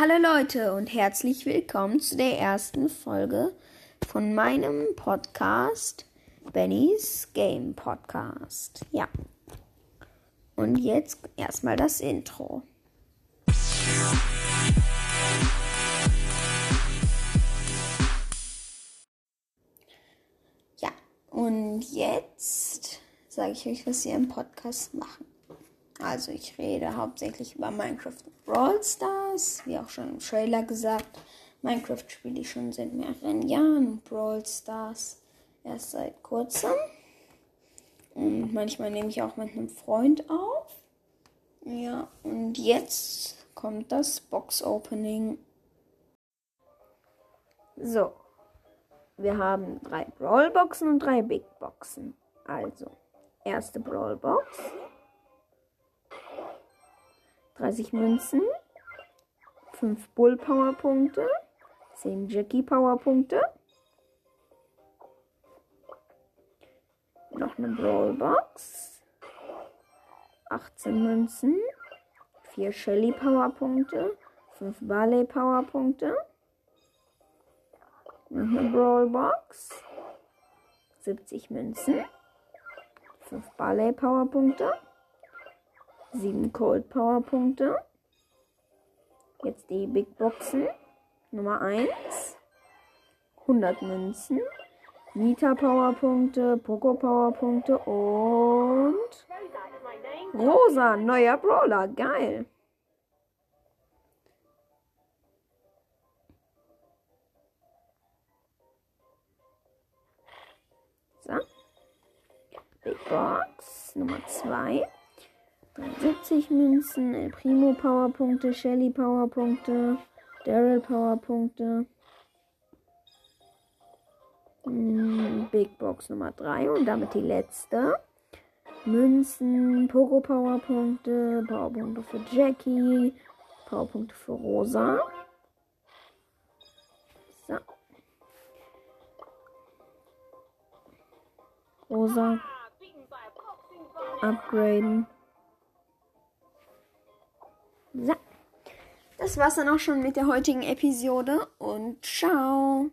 Hallo Leute und herzlich willkommen zu der ersten Folge von meinem Podcast Bennys Game Podcast. Ja. Und jetzt erstmal das Intro. Ja, und jetzt sage ich euch, was wir im Podcast machen. Also ich rede hauptsächlich über Minecraft und Brawl Stars, wie auch schon im Trailer gesagt. Minecraft spiele ich schon seit mehreren Jahren Brawl Stars erst seit kurzem. Und manchmal nehme ich auch mit einem Freund auf. Ja, und jetzt kommt das Box Opening. So, wir haben drei Brawl Boxen und drei Big Boxen. Also, erste Brawl Box. 30 Münzen, 5 Bull Power Punkte, 10 Jackie Power Punkte, noch eine Brawl Box, 18 Münzen, 4 Shelly Power Punkte, 5 Barley Power Punkte, noch eine Brawl Box, 70 Münzen, 5 Barley Power Punkte, 7 Cold Power Punkte. Jetzt die Big Boxen. Nummer 1. 100 Münzen. Nita Power Punkte, Poco Power Punkte und Rosa, neuer Brawler, geil. So. Big Box Nummer 2. 70 Münzen, El Primo Powerpunkte, Shelly Powerpunkte, Daryl Powerpunkte. Hm, Big Box Nummer 3 und damit die letzte. Münzen, Pogo Powerpunkte, Powerpunkte für Jackie, Powerpunkte für Rosa. So. Rosa. Upgraden. So. Das war's dann auch schon mit der heutigen Episode und ciao.